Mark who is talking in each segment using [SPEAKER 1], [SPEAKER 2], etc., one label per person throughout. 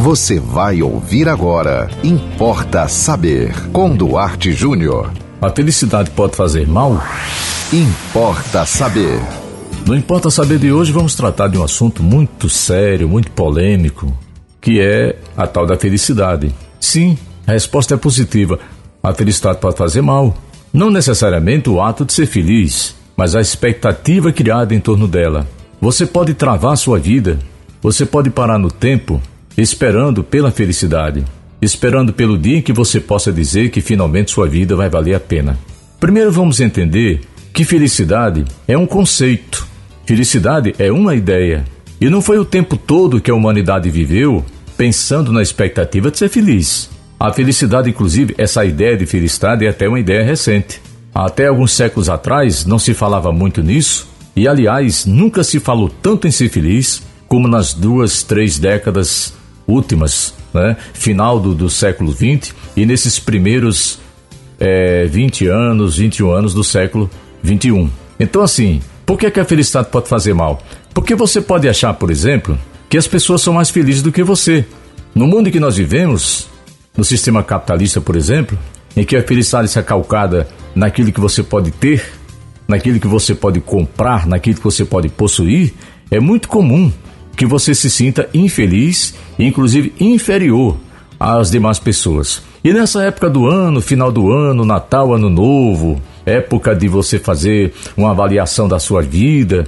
[SPEAKER 1] Você vai ouvir agora. Importa saber. Com Duarte Júnior.
[SPEAKER 2] A felicidade pode fazer mal?
[SPEAKER 1] Importa saber.
[SPEAKER 2] No Importa Saber de hoje vamos tratar de um assunto muito sério, muito polêmico, que é a tal da felicidade. Sim, a resposta é positiva. A felicidade pode fazer mal. Não necessariamente o ato de ser feliz, mas a expectativa criada em torno dela. Você pode travar sua vida, você pode parar no tempo esperando pela felicidade, esperando pelo dia em que você possa dizer que finalmente sua vida vai valer a pena. Primeiro vamos entender que felicidade é um conceito, felicidade é uma ideia. E não foi o tempo todo que a humanidade viveu pensando na expectativa de ser feliz. A felicidade, inclusive, essa ideia de felicidade é até uma ideia recente. Até alguns séculos atrás não se falava muito nisso, e aliás, nunca se falou tanto em ser feliz como nas duas, três décadas últimas, né? final do, do século XX e nesses primeiros é, 20 anos, 21 anos do século XXI. Então, assim, por que, que a felicidade pode fazer mal? Porque você pode achar, por exemplo, que as pessoas são mais felizes do que você. No mundo em que nós vivemos, no sistema capitalista, por exemplo, em que a felicidade está calcada naquilo que você pode ter, naquilo que você pode comprar, naquilo que você pode possuir, é muito comum que você se sinta infeliz inclusive inferior às demais pessoas. E nessa época do ano, final do ano, Natal, Ano Novo, época de você fazer uma avaliação da sua vida,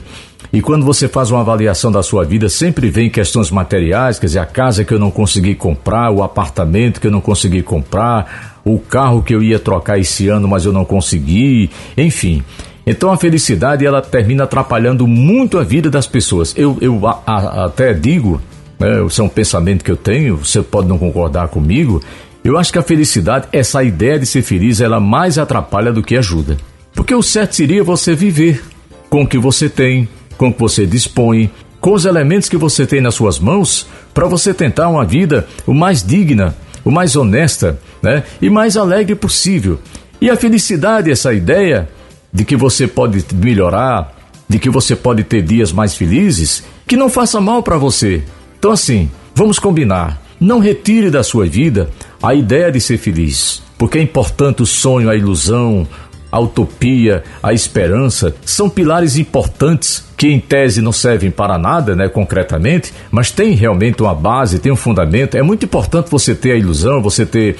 [SPEAKER 2] e quando você faz uma avaliação da sua vida, sempre vem questões materiais, quer dizer, a casa que eu não consegui comprar, o apartamento que eu não consegui comprar, o carro que eu ia trocar esse ano, mas eu não consegui, enfim. Então a felicidade ela termina atrapalhando muito a vida das pessoas. Eu, eu a, a, até digo, né, isso é um pensamento que eu tenho, você pode não concordar comigo, eu acho que a felicidade, essa ideia de ser feliz, ela mais atrapalha do que ajuda. Porque o certo seria você viver com o que você tem, com o que você dispõe, com os elementos que você tem nas suas mãos, para você tentar uma vida o mais digna, o mais honesta, né? E mais alegre possível. E a felicidade, essa ideia, de que você pode melhorar, de que você pode ter dias mais felizes, que não faça mal para você. Então, assim, vamos combinar. Não retire da sua vida a ideia de ser feliz, porque é importante o sonho, a ilusão, a utopia, a esperança, são pilares importantes que em tese não servem para nada, né, concretamente, mas tem realmente uma base, tem um fundamento. É muito importante você ter a ilusão, você ter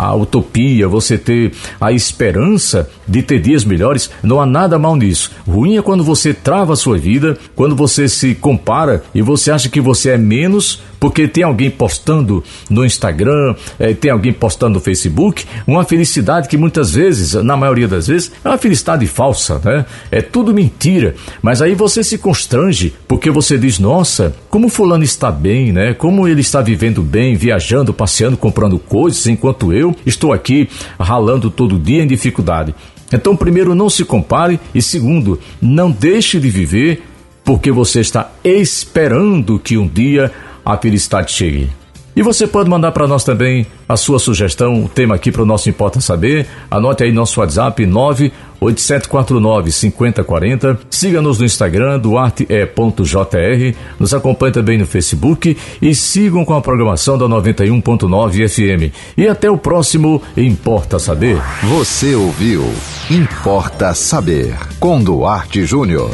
[SPEAKER 2] a utopia, você ter a esperança de ter dias melhores, não há nada mal nisso. Ruim é quando você trava a sua vida, quando você se compara e você acha que você é menos porque tem alguém postando no Instagram, é, tem alguém postando no Facebook, uma felicidade que muitas vezes, na maioria das vezes, é uma felicidade falsa, né? É tudo mentira. Mas aí você se constrange porque você diz: nossa, como Fulano está bem, né? Como ele está vivendo bem, viajando, passeando, comprando coisas, enquanto eu estou aqui ralando todo dia em dificuldade. Então, primeiro, não se compare e segundo, não deixe de viver porque você está esperando que um dia a chegue. E você pode mandar para nós também a sua sugestão, o tema aqui para o nosso Importa Saber. Anote aí nosso WhatsApp 98749 5040. Siga-nos no Instagram, duarte.jr. Nos acompanhe também no Facebook e sigam com a programação da 91.9 FM. E até o próximo Importa Saber.
[SPEAKER 1] Você ouviu Importa Saber com Duarte Júnior.